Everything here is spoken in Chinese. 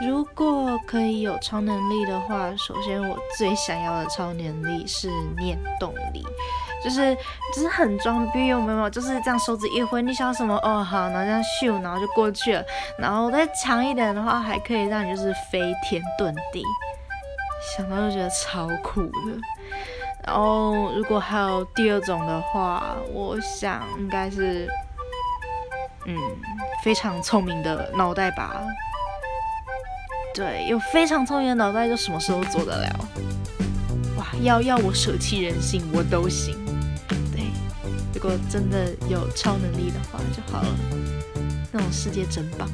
如果可以有超能力的话，首先我最想要的超能力是念动力，就是就是很装逼，有没有？就是这样手指一挥，你想要什么哦好，然后这样咻，然后就过去了。然后再强一点的话，还可以让你就是飞天遁地，想到就觉得超酷的。然后如果还有第二种的话，我想应该是嗯非常聪明的脑袋吧。对，有非常聪明的脑袋，就什么时候做得了。哇，要要我舍弃人性，我都行。对，如果真的有超能力的话就好了，那种世界真棒。